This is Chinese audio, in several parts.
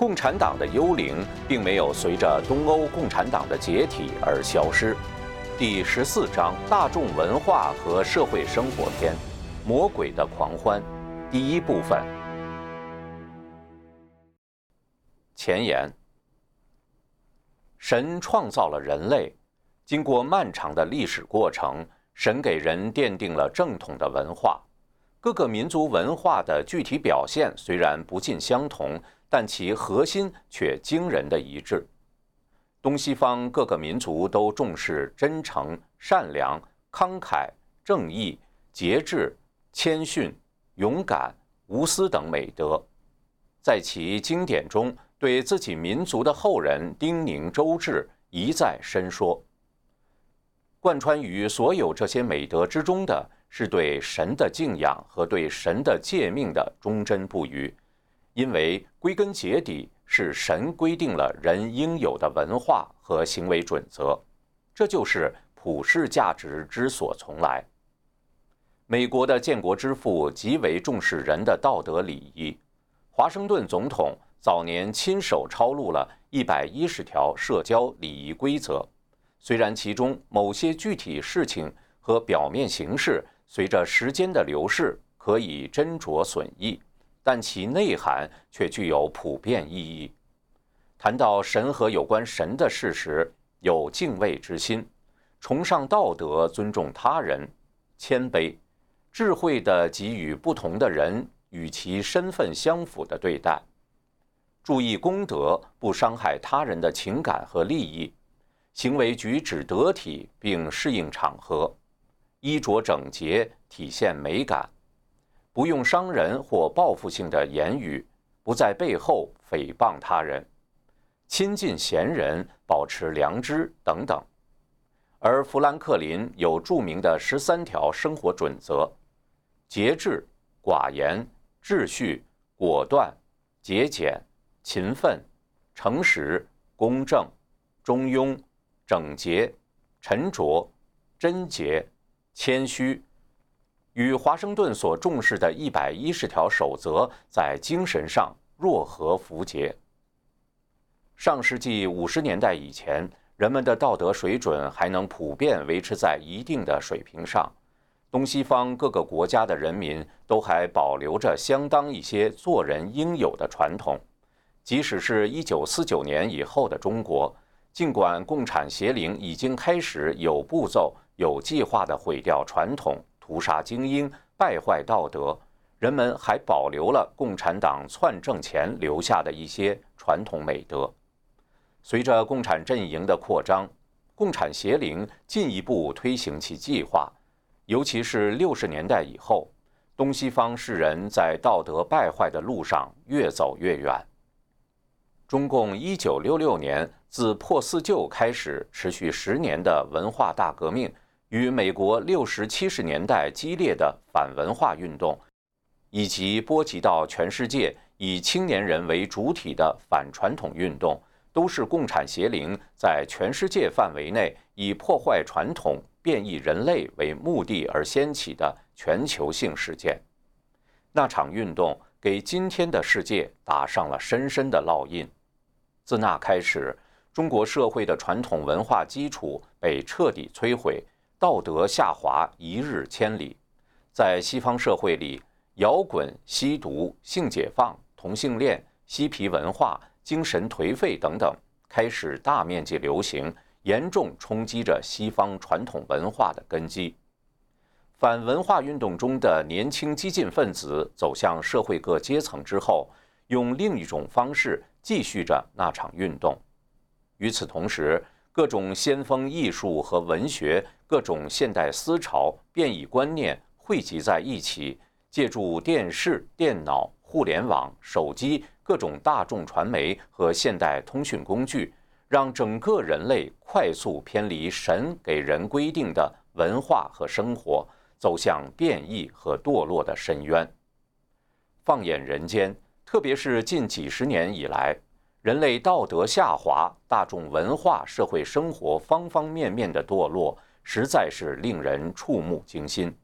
共产党的幽灵并没有随着东欧共产党的解体而消失。第十四章：大众文化和社会生活篇，《魔鬼的狂欢》，第一部分。前言：神创造了人类，经过漫长的历史过程，神给人奠定了正统的文化。各个民族文化的具体表现虽然不尽相同。但其核心却惊人的一致。东西方各个民族都重视真诚、善良、慷慨、正义、节制、谦逊、勇敢、无私等美德，在其经典中对自己民族的后人叮咛周至，一再申说。贯穿于所有这些美德之中的是对神的敬仰和对神的诫命的忠贞不渝。因为归根结底是神规定了人应有的文化和行为准则，这就是普世价值之所从来。美国的建国之父极为重视人的道德礼仪，华盛顿总统早年亲手抄录了一百一十条社交礼仪规则，虽然其中某些具体事情和表面形式随着时间的流逝可以斟酌损益。但其内涵却具有普遍意义。谈到神和有关神的事时，有敬畏之心，崇尚道德，尊重他人，谦卑，智慧地给予不同的人与其身份相符的对待，注意功德，不伤害他人的情感和利益，行为举止得体并适应场合，衣着整洁，体现美感。不用伤人或报复性的言语，不在背后诽谤他人，亲近贤人，保持良知等等。而富兰克林有著名的十三条生活准则：节制、寡言、秩序、果断、节俭、勤奋、诚实、公正、中庸、整洁、沉着、贞洁、谦虚。与华盛顿所重视的一百一十条守则在精神上若合符节。上世纪五十年代以前，人们的道德水准还能普遍维持在一定的水平上，东西方各个国家的人民都还保留着相当一些做人应有的传统。即使是一九四九年以后的中国，尽管共产邪灵已经开始有步骤、有计划地毁掉传统。屠杀精英，败坏道德，人们还保留了共产党篡政前留下的一些传统美德。随着共产阵营的扩张，共产邪灵进一步推行其计划，尤其是六十年代以后，东西方世人在道德败坏的路上越走越远。中共一九六六年自破四旧开始，持续十年的文化大革命。与美国六十七十年代激烈的反文化运动，以及波及到全世界以青年人为主体的反传统运动，都是共产邪灵在全世界范围内以破坏传统、变异人类为目的而掀起的全球性事件。那场运动给今天的世界打上了深深的烙印。自那开始，中国社会的传统文化基础被彻底摧毁。道德下滑一日千里，在西方社会里，摇滚、吸毒、性解放、同性恋、嬉皮文化、精神颓废等等开始大面积流行，严重冲击着西方传统文化的根基。反文化运动中的年轻激进分子走向社会各阶层之后，用另一种方式继续着那场运动。与此同时，各种先锋艺术和文学。各种现代思潮、变异观念汇集在一起，借助电视、电脑、互联网、手机、各种大众传媒和现代通讯工具，让整个人类快速偏离神给人规定的文化和生活，走向变异和堕落的深渊。放眼人间，特别是近几十年以来，人类道德下滑，大众文化、社会生活方方面面的堕落。实在是令人触目惊心。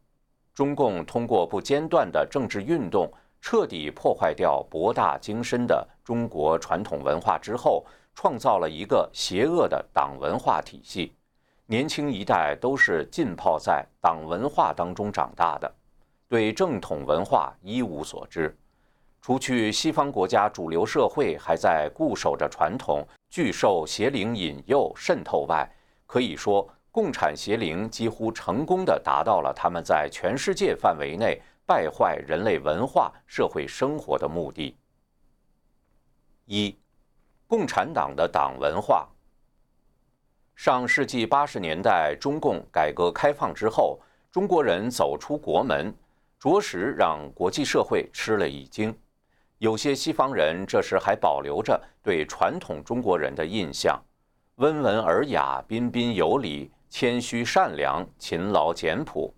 中共通过不间断的政治运动，彻底破坏掉博大精深的中国传统文化之后，创造了一个邪恶的党文化体系。年轻一代都是浸泡在党文化当中长大的，对正统文化一无所知。除去西方国家主流社会还在固守着传统，拒受邪灵引诱渗透外，可以说，共产邪灵几乎成功地达到了他们在全世界范围内败坏人类文化社会生活的目的。一，共产党的党文化。上世纪八十年代，中共改革开放之后，中国人走出国门，着实让国际社会吃了一惊。有些西方人这时还保留着对传统中国人的印象，温文尔雅、彬彬有礼、谦虚善良、勤劳简朴。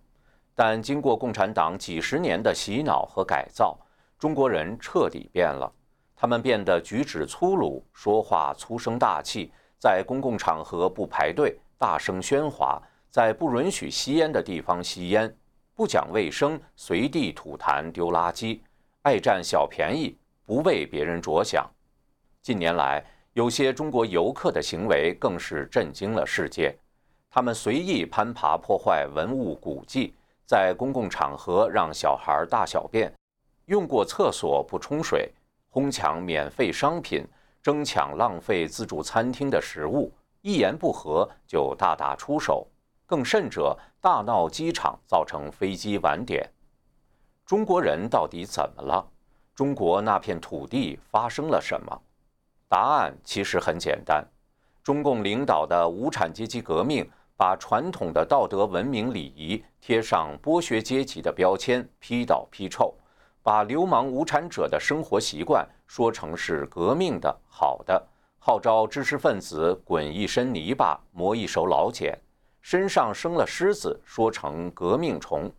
但经过共产党几十年的洗脑和改造，中国人彻底变了。他们变得举止粗鲁，说话粗声大气。在公共场合不排队，大声喧哗；在不允许吸烟的地方吸烟，不讲卫生，随地吐痰、丢垃圾，爱占小便宜，不为别人着想。近年来，有些中国游客的行为更是震惊了世界。他们随意攀爬、破坏文物古迹，在公共场合让小孩大小便，用过厕所不冲水，哄抢免费商品。争抢浪费自助餐厅的食物，一言不合就大打出手，更甚者大闹机场，造成飞机晚点。中国人到底怎么了？中国那片土地发生了什么？答案其实很简单：中共领导的无产阶级革命，把传统的道德文明礼仪贴上剥削阶级的标签，批倒批臭。把流氓无产者的生活习惯说成是革命的好的，号召知识分子滚一身泥巴磨一手老茧，身上生了虱子说成革命虫，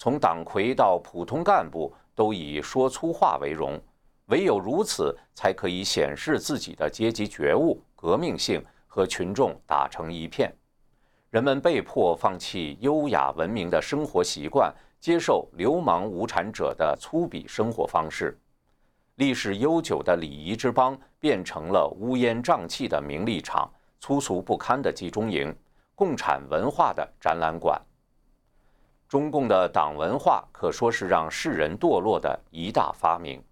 从党魁到普通干部都以说粗话为荣，唯有如此才可以显示自己的阶级觉悟、革命性和群众打成一片，人们被迫放弃优雅文明的生活习惯。接受流氓无产者的粗鄙生活方式，历史悠久的礼仪之邦变成了乌烟瘴气的名利场、粗俗不堪的集中营、共产文化的展览馆。中共的党文化可说是让世人堕落的一大发明。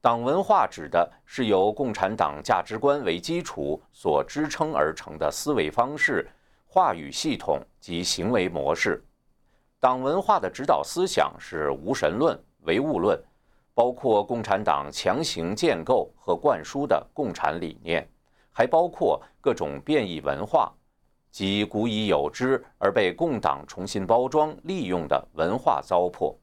党文化指的是由共产党价值观为基础所支撑而成的思维方式、话语系统及行为模式。党文化的指导思想是无神论、唯物论，包括共产党强行建构和灌输的共产理念，还包括各种变异文化及古已有之而被共党重新包装利用的文化糟粕。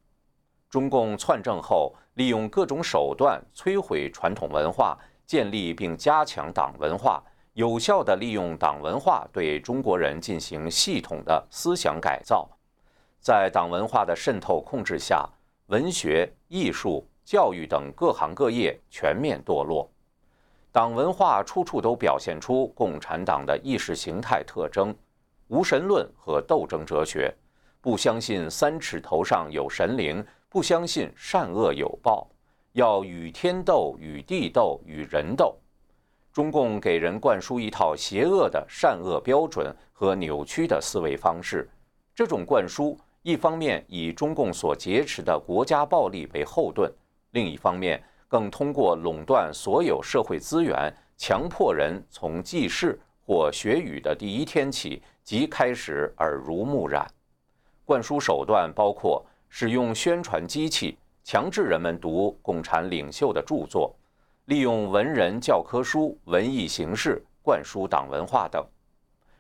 中共篡政后，利用各种手段摧毁传统文化，建立并加强党文化，有效地利用党文化对中国人进行系统的思想改造。在党文化的渗透控制下，文学、艺术、教育等各行各业全面堕落。党文化处处都表现出共产党的意识形态特征：无神论和斗争哲学，不相信三尺头上有神灵，不相信善恶有报，要与天斗、与地斗、与人斗。中共给人灌输一套邪恶的善恶标准和扭曲的思维方式，这种灌输。一方面以中共所劫持的国家暴力为后盾，另一方面更通过垄断所有社会资源，强迫人从记事或学语的第一天起即开始耳濡目染。灌输手段包括使用宣传机器强制人们读共产领袖的著作，利用文人教科书、文艺形式灌输党文化等。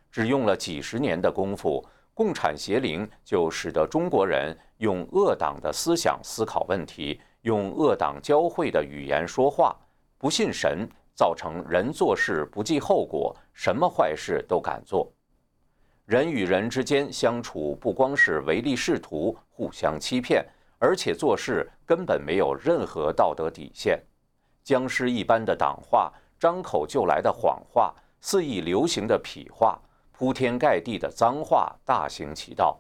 只用了几十年的功夫。共产邪灵就使得中国人用恶党的思想思考问题，用恶党教会的语言说话，不信神，造成人做事不计后果，什么坏事都敢做。人与人之间相处，不光是唯利是图、互相欺骗，而且做事根本没有任何道德底线。僵尸一般的党话，张口就来的谎话，肆意流行的痞话。铺天盖地的脏话大行其道。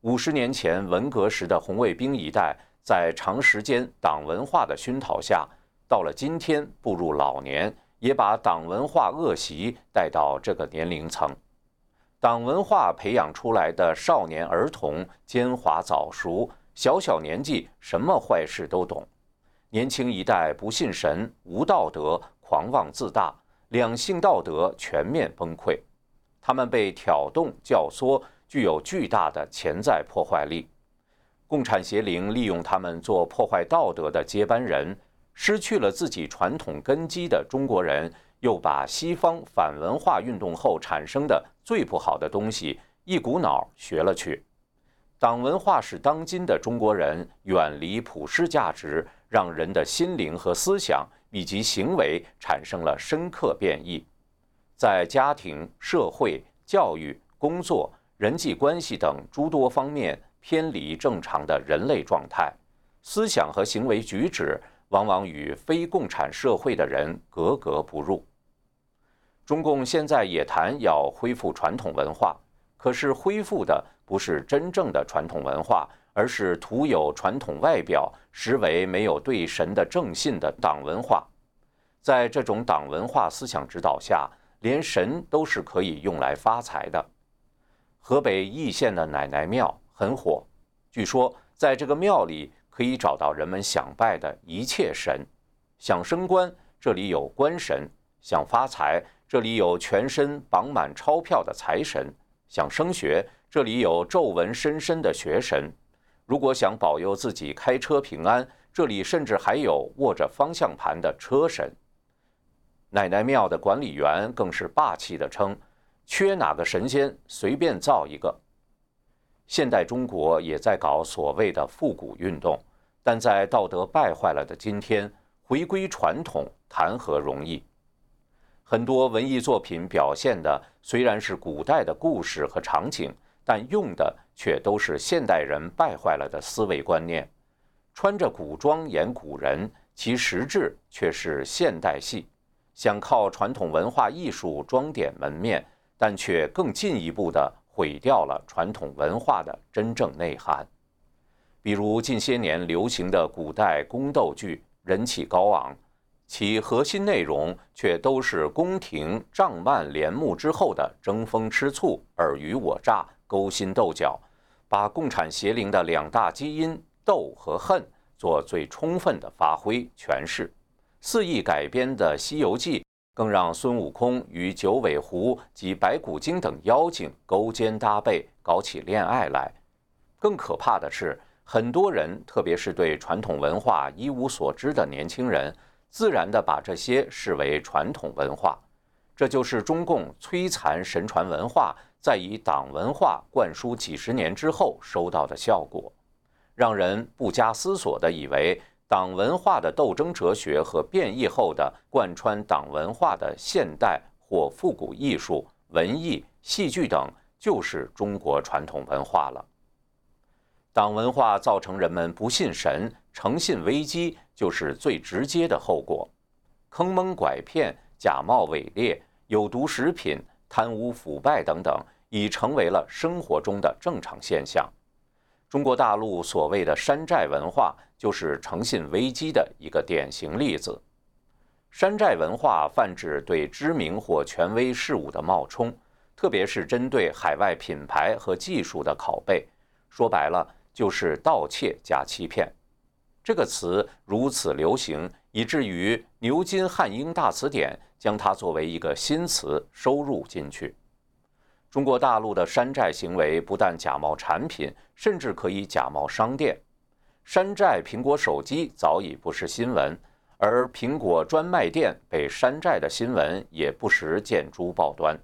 五十年前文革时的红卫兵一代，在长时间党文化的熏陶下，到了今天步入老年，也把党文化恶习带到这个年龄层。党文化培养出来的少年儿童奸猾早熟，小小年纪什么坏事都懂。年轻一代不信神，无道德，狂妄自大，两性道德全面崩溃。他们被挑动、教唆，具有巨大的潜在破坏力。共产邪灵利用他们做破坏道德的接班人，失去了自己传统根基的中国人，又把西方反文化运动后产生的最不好的东西一股脑学了去。党文化使当今的中国人远离普世价值，让人的心灵和思想以及行为产生了深刻变异。在家庭、社会、教育、工作、人际关系等诸多方面偏离正常的人类状态，思想和行为举止往往与非共产社会的人格格不入。中共现在也谈要恢复传统文化，可是恢复的不是真正的传统文化，而是徒有传统外表、实为没有对神的正信的党文化。在这种党文化思想指导下，连神都是可以用来发财的。河北易县的奶奶庙很火，据说在这个庙里可以找到人们想拜的一切神。想升官，这里有官神；想发财，这里有全身绑满钞票的财神；想升学，这里有皱纹深深的学神；如果想保佑自己开车平安，这里甚至还有握着方向盘的车神。奶奶庙的管理员更是霸气地称：“缺哪个神仙，随便造一个。”现代中国也在搞所谓的复古运动，但在道德败坏了的今天，回归传统谈何容易？很多文艺作品表现的虽然是古代的故事和场景，但用的却都是现代人败坏了的思维观念。穿着古装演古人，其实质却是现代戏。想靠传统文化艺术装点门面，但却更进一步的毁掉了传统文化的真正内涵。比如近些年流行的古代宫斗剧，人气高昂，其核心内容却都是宫廷帐幔帘幕之后的争风吃醋、尔虞我诈、勾心斗角，把共产邪灵的两大基因斗和恨做最充分的发挥诠释。肆意改编的《西游记》更让孙悟空与九尾狐及白骨精等妖精勾肩搭背，搞起恋爱来。更可怕的是，很多人，特别是对传统文化一无所知的年轻人，自然地把这些视为传统文化。这就是中共摧残神传文化，在以党文化灌输几十年之后收到的效果，让人不加思索地以为。党文化的斗争哲学和变异后的贯穿党文化的现代或复古艺术、文艺、戏剧等，就是中国传统文化了。党文化造成人们不信神，诚信危机就是最直接的后果。坑蒙拐骗、假冒伪劣、有毒食品、贪污腐败等等，已成为了生活中的正常现象。中国大陆所谓的山寨文化，就是诚信危机的一个典型例子。山寨文化泛指对知名或权威事物的冒充，特别是针对海外品牌和技术的拷贝。说白了，就是盗窃加欺骗。这个词如此流行，以至于牛津汉英大词典将它作为一个新词收入进去。中国大陆的山寨行为不但假冒产品，甚至可以假冒商店。山寨苹果手机早已不是新闻，而苹果专卖店被山寨的新闻也不时见诸报端。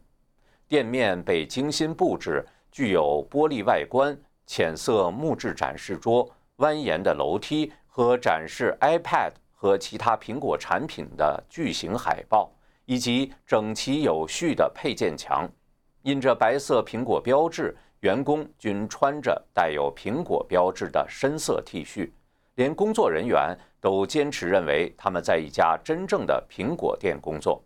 店面被精心布置，具有玻璃外观、浅色木质展示桌、蜿蜒的楼梯和展示 iPad 和其他苹果产品的巨型海报，以及整齐有序的配件墙。印着白色苹果标志，员工均穿着带有苹果标志的深色 T 恤，连工作人员都坚持认为他们在一家真正的苹果店工作。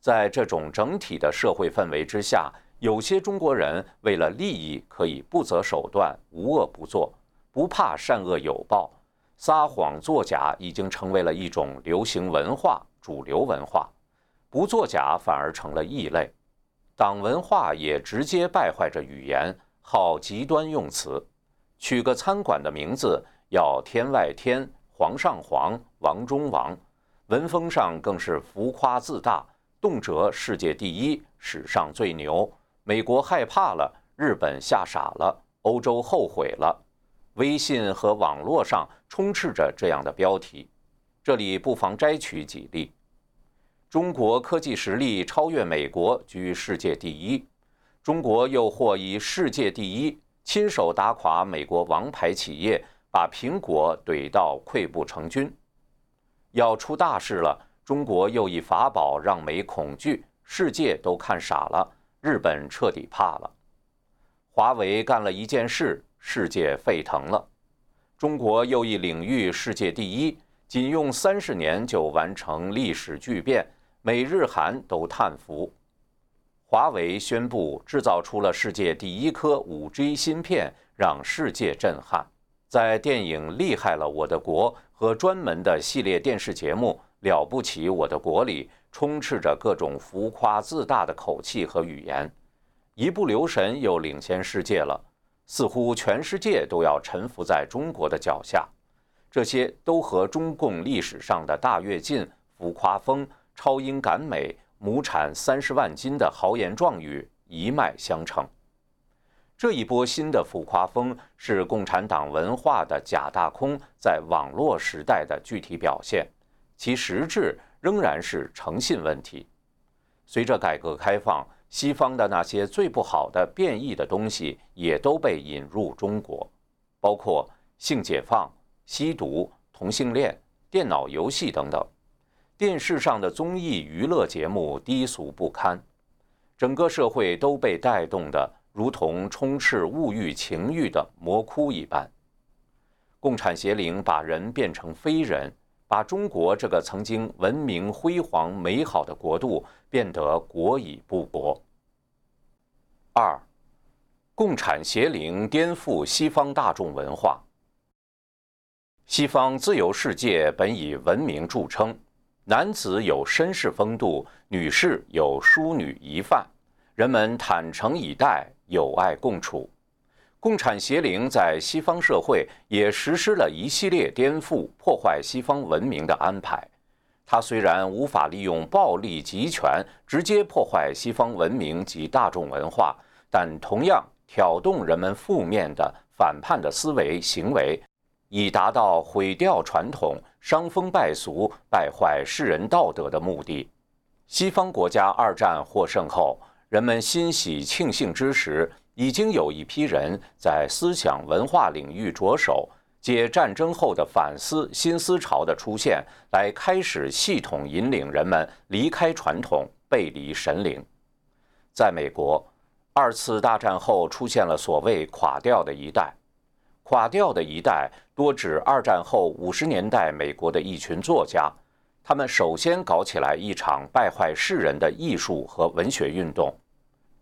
在这种整体的社会氛围之下，有些中国人为了利益可以不择手段、无恶不作，不怕善恶有报，撒谎作假已经成为了一种流行文化、主流文化，不作假反而成了异类。党文化也直接败坏着语言，好极端用词，取个餐馆的名字要天外天、皇上皇、王中王，文风上更是浮夸自大，动辄世界第一、史上最牛。美国害怕了，日本吓傻了，欧洲后悔了。微信和网络上充斥着这样的标题，这里不妨摘取几例。中国科技实力超越美国，居世界第一。中国又或以世界第一，亲手打垮美国王牌企业，把苹果怼到溃不成军。要出大事了，中国又以法宝让美恐惧，世界都看傻了，日本彻底怕了。华为干了一件事，世界沸腾了。中国又一领域世界第一，仅用三十年就完成历史巨变。美日韩都叹服，华为宣布制造出了世界第一颗 5G 芯片，让世界震撼。在电影《厉害了我的国》和专门的系列电视节目《了不起我的国》里，充斥着各种浮夸自大的口气和语言，一不留神又领先世界了，似乎全世界都要臣服在中国的脚下。这些都和中共历史上的大跃进、浮夸风。超英赶美、亩产三十万斤的豪言壮语一脉相承。这一波新的浮夸风是共产党文化的假大空在网络时代的具体表现，其实质仍然是诚信问题。随着改革开放，西方的那些最不好的变异的东西也都被引入中国，包括性解放、吸毒、同性恋、电脑游戏等等。电视上的综艺娱乐节目低俗不堪，整个社会都被带动的如同充斥物欲情欲的魔窟一般。共产邪灵把人变成非人，把中国这个曾经文明辉煌美好的国度变得国已不国。二，共产邪灵颠覆西方大众文化。西方自由世界本以文明著称。男子有绅士风度，女士有淑女仪范，人们坦诚以待，友爱共处。共产邪灵在西方社会也实施了一系列颠覆、破坏西方文明的安排。他虽然无法利用暴力集权直接破坏西方文明及大众文化，但同样挑动人们负面的反叛的思维行为。以达到毁掉传统、伤风败俗、败坏世人道德的目的。西方国家二战获胜后，人们欣喜庆幸之时，已经有一批人在思想文化领域着手，借战争后的反思新思潮的出现，来开始系统引领人们离开传统、背离神灵。在美国，二次大战后出现了所谓“垮掉的一代”。垮掉的一代多指二战后五十年代美国的一群作家，他们首先搞起来一场败坏世人的艺术和文学运动。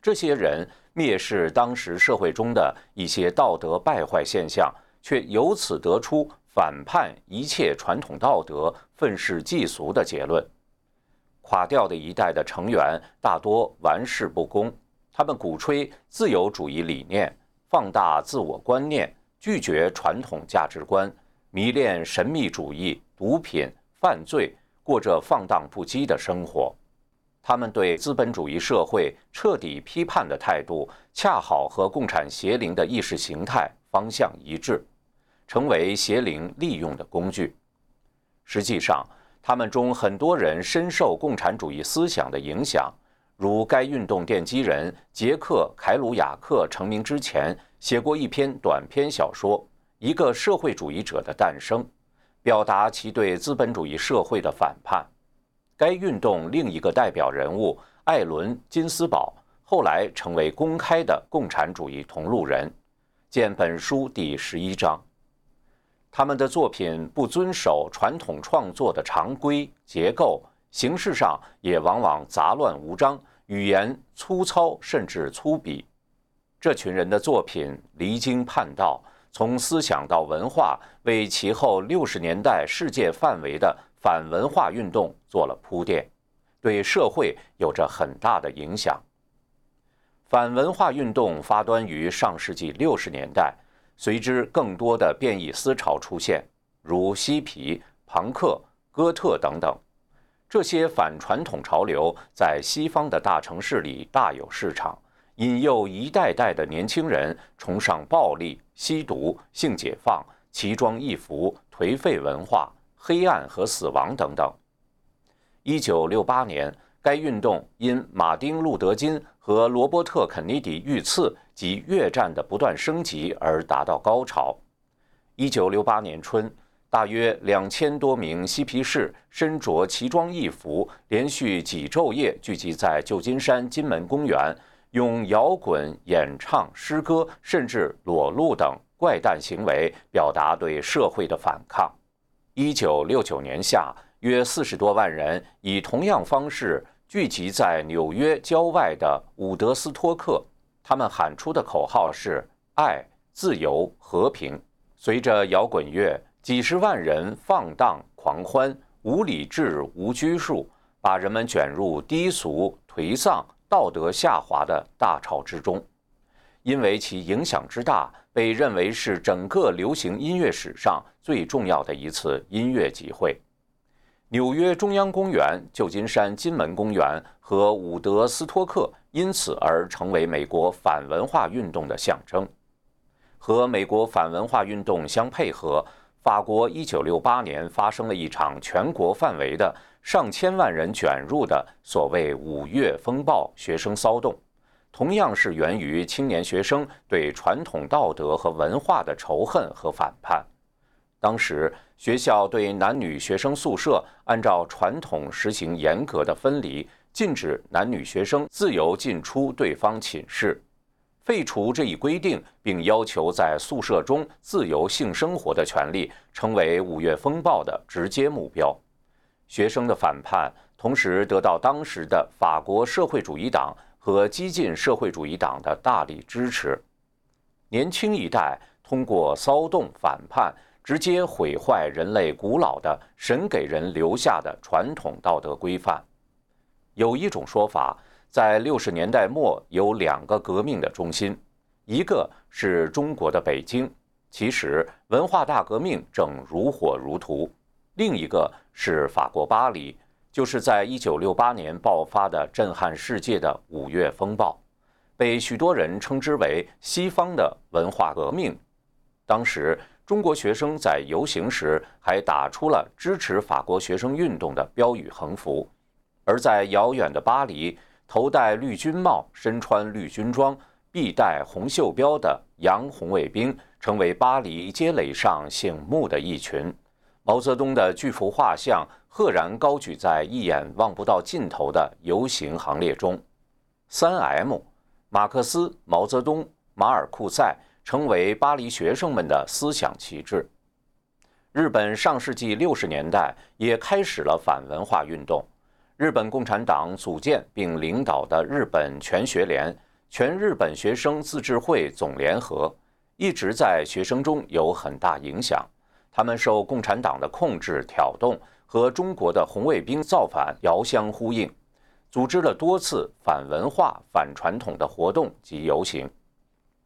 这些人蔑视当时社会中的一些道德败坏现象，却由此得出反叛一切传统道德、愤世嫉俗的结论。垮掉的一代的成员大多玩世不恭，他们鼓吹自由主义理念，放大自我观念。拒绝传统价值观，迷恋神秘主义、毒品、犯罪，过着放荡不羁的生活。他们对资本主义社会彻底批判的态度，恰好和共产邪灵的意识形态方向一致，成为邪灵利用的工具。实际上，他们中很多人深受共产主义思想的影响，如该运动奠基人杰克·凯鲁亚克成名之前。写过一篇短篇小说《一个社会主义者的诞生》，表达其对资本主义社会的反叛。该运动另一个代表人物艾伦·金斯堡后来成为公开的共产主义同路人，见本书第十一章。他们的作品不遵守传统创作的常规结构，形式上也往往杂乱无章，语言粗糙甚至粗鄙。这群人的作品离经叛道，从思想到文化，为其后六十年代世界范围的反文化运动做了铺垫，对社会有着很大的影响。反文化运动发端于上世纪六十年代，随之更多的变异思潮出现，如嬉皮、朋克、哥特等等。这些反传统潮流在西方的大城市里大有市场。引诱一代代的年轻人崇尚暴力、吸毒、性解放、奇装异服、颓废文化、黑暗和死亡等等。一九六八年，该运动因马丁·路德·金和罗伯特·肯尼迪遇刺及越战的不断升级而达到高潮。一九六八年春，大约两千多名嬉皮士身着奇装异服，连续几昼夜聚集在旧金山金门公园。用摇滚、演唱诗歌，甚至裸露等怪诞行为，表达对社会的反抗。一九六九年夏，约四十多万人以同样方式聚集在纽约郊外的伍德斯托克，他们喊出的口号是“爱、自由、和平”。随着摇滚乐，几十万人放荡狂欢，无理智、无拘束，把人们卷入低俗、颓丧。道德下滑的大潮之中，因为其影响之大，被认为是整个流行音乐史上最重要的一次音乐集会。纽约中央公园、旧金山金门公园和伍德斯托克因此而成为美国反文化运动的象征。和美国反文化运动相配合，法国1968年发生了一场全国范围的。上千万人卷入的所谓“五月风暴”学生骚动，同样是源于青年学生对传统道德和文化的仇恨和反叛。当时，学校对男女学生宿舍按照传统实行严格的分离，禁止男女学生自由进出对方寝室，废除这一规定，并要求在宿舍中自由性生活的权利，成为“五月风暴”的直接目标。学生的反叛，同时得到当时的法国社会主义党和激进社会主义党的大力支持。年轻一代通过骚动反叛，直接毁坏人类古老的神给人留下的传统道德规范。有一种说法，在六十年代末有两个革命的中心，一个是中国的北京，其实文化大革命正如火如荼。另一个是法国巴黎，就是在一九六八年爆发的震撼世界的五月风暴，被许多人称之为西方的文化革命。当时中国学生在游行时还打出了支持法国学生运动的标语横幅，而在遥远的巴黎，头戴绿军帽、身穿绿军装、臂戴红袖标的洋红卫兵，成为巴黎街垒上醒目的一群。毛泽东的巨幅画像赫然高举在一眼望不到尽头的游行行列中。三 M，马克思、毛泽东、马尔库塞成为巴黎学生们的思想旗帜。日本上世纪六十年代也开始了反文化运动。日本共产党组建并领导的日本全学联、全日本学生自治会总联合，一直在学生中有很大影响。他们受共产党的控制、挑动，和中国的红卫兵造反遥相呼应，组织了多次反文化、反传统的活动及游行。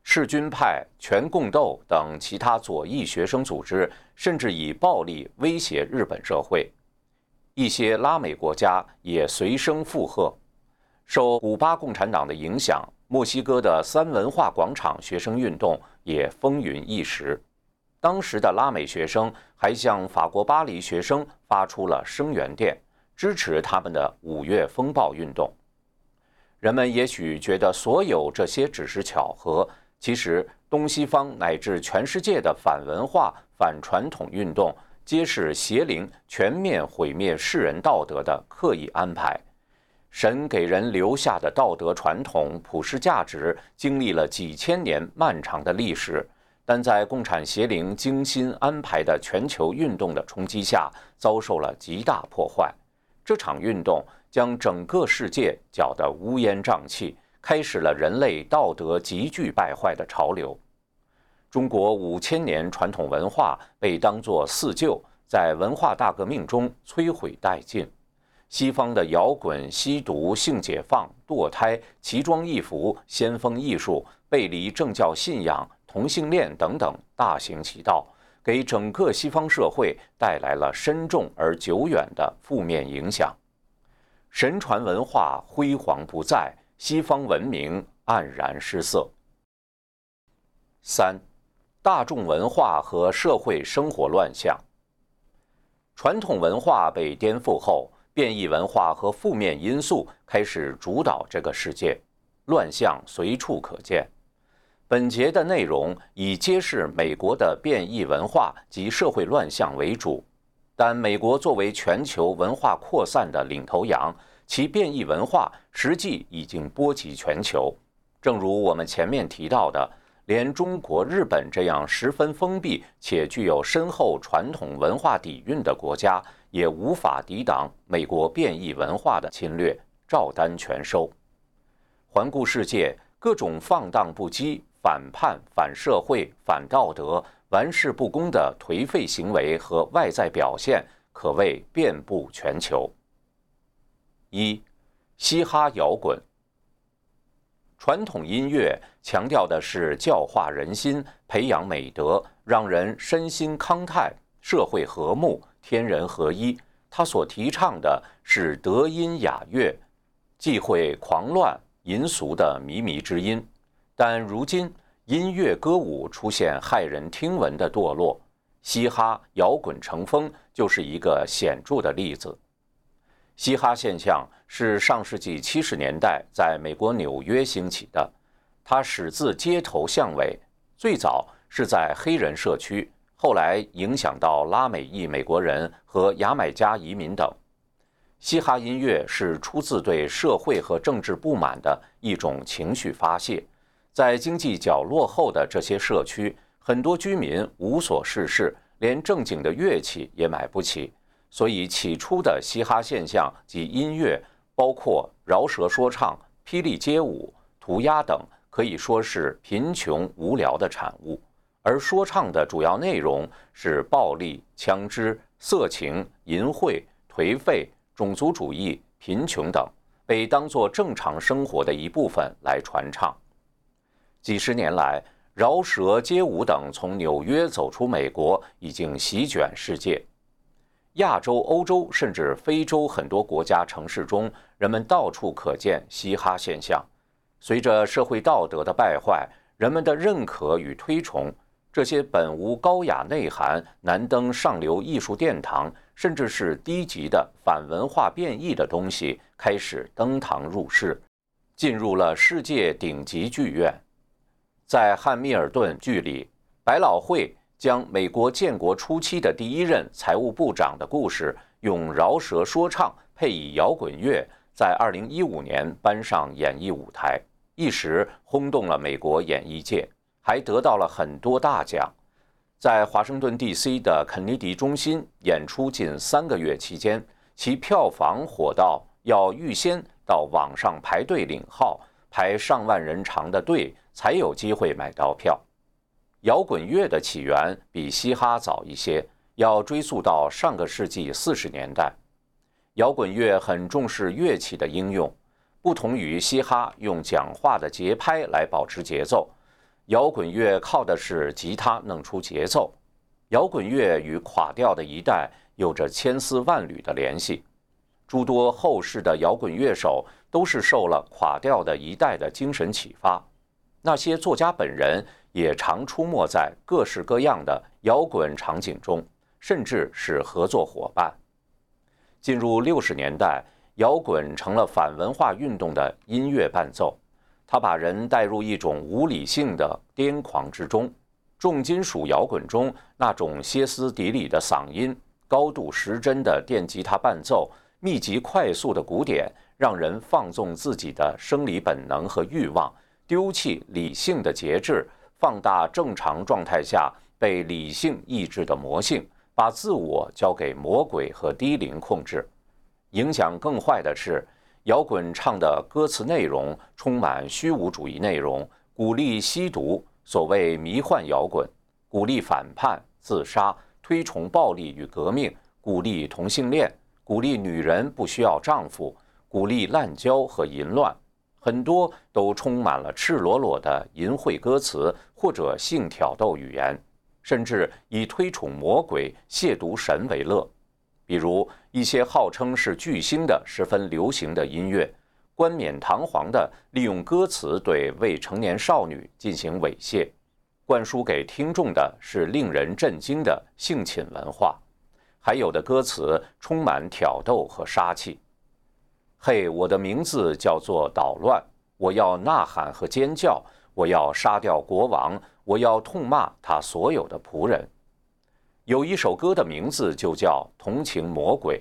世军派、全共斗等其他左翼学生组织，甚至以暴力威胁日本社会。一些拉美国家也随声附和。受古巴共产党的影响，墨西哥的三文化广场学生运动也风云一时。当时的拉美学生还向法国巴黎学生发出了声援电，支持他们的五月风暴运动。人们也许觉得所有这些只是巧合，其实东西方乃至全世界的反文化、反传统运动，皆是邪灵全面毁灭世人道德的刻意安排。神给人留下的道德传统、普世价值，经历了几千年漫长的历史。但在共产邪灵精心安排的全球运动的冲击下，遭受了极大破坏。这场运动将整个世界搅得乌烟瘴气，开始了人类道德急剧败坏的潮流。中国五千年传统文化被当作四旧，在文化大革命中摧毁殆尽。西方的摇滚、吸毒、性解放、堕胎、奇装异服、先锋艺术、背离政教信仰、同性恋等等大行其道，给整个西方社会带来了深重而久远的负面影响。神传文化辉煌不再，西方文明黯然失色。三、大众文化和社会生活乱象。传统文化被颠覆后。变异文化和负面因素开始主导这个世界，乱象随处可见。本节的内容以揭示美国的变异文化及社会乱象为主，但美国作为全球文化扩散的领头羊，其变异文化实际已经波及全球。正如我们前面提到的，连中国、日本这样十分封闭且具有深厚传统文化底蕴的国家。也无法抵挡美国变异文化的侵略，照单全收。环顾世界，各种放荡不羁、反叛、反社会、反道德、玩世不恭的颓废行为和外在表现，可谓遍布全球。一、嘻哈摇滚。传统音乐强调的是教化人心、培养美德，让人身心康泰、社会和睦。天人合一，他所提倡的是德音雅乐，忌讳狂乱淫俗的靡靡之音。但如今音乐歌舞出现骇人听闻的堕落，嘻哈摇滚成风就是一个显著的例子。嘻哈现象是上世纪七十年代在美国纽约兴起的，它始自街头巷尾，最早是在黑人社区。后来影响到拉美裔美国人和牙买加移民等。嘻哈音乐是出自对社会和政治不满的一种情绪发泄。在经济较落后的这些社区，很多居民无所事事，连正经的乐器也买不起，所以起初的嘻哈现象及音乐，包括饶舌说唱、霹雳街舞、涂鸦等，可以说是贫穷无聊的产物。而说唱的主要内容是暴力、枪支、色情、淫秽、颓废、种族主义、贫穷等，被当作正常生活的一部分来传唱。几十年来，饶舌、街舞等从纽约走出美国，已经席卷世界。亚洲、欧洲甚至非洲很多国家城市中，人们到处可见嘻哈现象。随着社会道德的败坏，人们的认可与推崇。这些本无高雅内涵、难登上流艺术殿堂，甚至是低级的反文化变异的东西，开始登堂入室，进入了世界顶级剧院。在汉密尔顿剧里，百老汇将美国建国初期的第一任财务部长的故事，用饶舌说唱配以摇滚乐，在2015年搬上演艺舞台，一时轰动了美国演艺界。还得到了很多大奖，在华盛顿 D.C. 的肯尼迪中心演出近三个月期间，其票房火到要预先到网上排队领号，排上万人长的队才有机会买到票。摇滚乐的起源比嘻哈早一些，要追溯到上个世纪四十年代。摇滚乐很重视乐器的应用，不同于嘻哈用讲话的节拍来保持节奏。摇滚乐靠的是吉他弄出节奏，摇滚乐与垮掉的一代有着千丝万缕的联系。诸多后世的摇滚乐手都是受了垮掉的一代的精神启发。那些作家本人也常出没在各式各样的摇滚场景中，甚至是合作伙伴。进入六十年代，摇滚成了反文化运动的音乐伴奏。它把人带入一种无理性的癫狂之中，重金属摇滚中那种歇斯底里的嗓音、高度失真的电吉他伴奏、密集快速的鼓点，让人放纵自己的生理本能和欲望，丢弃理性的节制，放大正常状态下被理性抑制的魔性，把自我交给魔鬼和低龄控制。影响更坏的是。摇滚唱的歌词内容充满虚无主义内容，鼓励吸毒，所谓迷幻摇滚，鼓励反叛、自杀，推崇暴力与革命，鼓励同性恋，鼓励女人不需要丈夫，鼓励滥交和淫乱，很多都充满了赤裸裸的淫秽歌词或者性挑逗语言，甚至以推崇魔鬼、亵渎神为乐。比如一些号称是巨星的十分流行的音乐。冠冕堂皇地利用歌词对未成年少女进行猥亵，灌输给听众的是令人震惊的性侵文化，还有的歌词充满挑逗和杀气。嘿，我的名字叫做捣乱，我要呐喊和尖叫，我要杀掉国王，我要痛骂他所有的仆人。有一首歌的名字就叫《同情魔鬼》。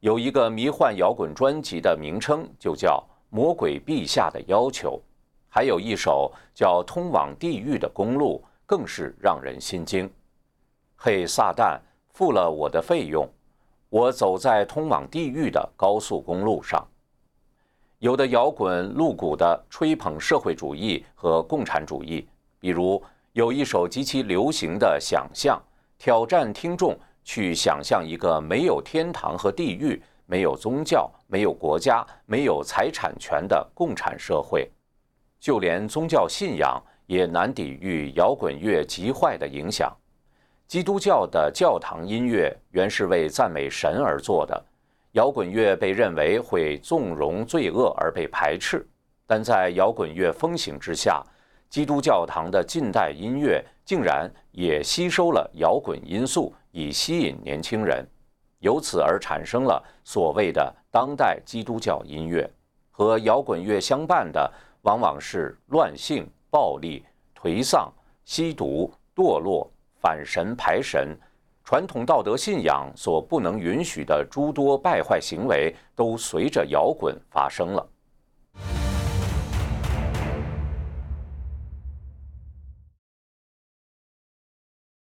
有一个迷幻摇滚专辑的名称就叫《魔鬼陛下的要求》，还有一首叫《通往地狱的公路》，更是让人心惊。嘿，撒旦，付了我的费用，我走在通往地狱的高速公路上。有的摇滚露骨地吹捧社会主义和共产主义，比如有一首极其流行的《想象》，挑战听众。去想象一个没有天堂和地狱、没有宗教、没有国家、没有财产权的共产社会，就连宗教信仰也难抵御摇滚乐极坏的影响。基督教的教堂音乐原是为赞美神而做的，摇滚乐被认为会纵容罪恶而被排斥，但在摇滚乐风行之下，基督教堂的近代音乐竟然也吸收了摇滚因素。以吸引年轻人，由此而产生了所谓的当代基督教音乐。和摇滚乐相伴的，往往是乱性、暴力、颓丧、吸毒、堕落、反神排神，传统道德信仰所不能允许的诸多败坏行为，都随着摇滚发生了。